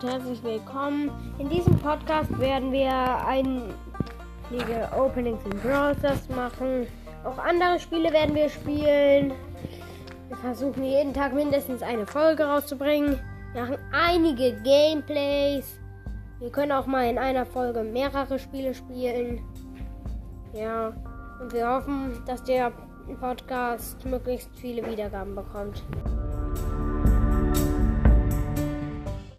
und herzlich willkommen. In diesem Podcast werden wir einige Openings in Browsers machen. Auch andere Spiele werden wir spielen. Wir versuchen jeden Tag mindestens eine Folge rauszubringen. Wir machen einige Gameplays. Wir können auch mal in einer Folge mehrere Spiele spielen. Ja, und wir hoffen, dass der Podcast möglichst viele Wiedergaben bekommt.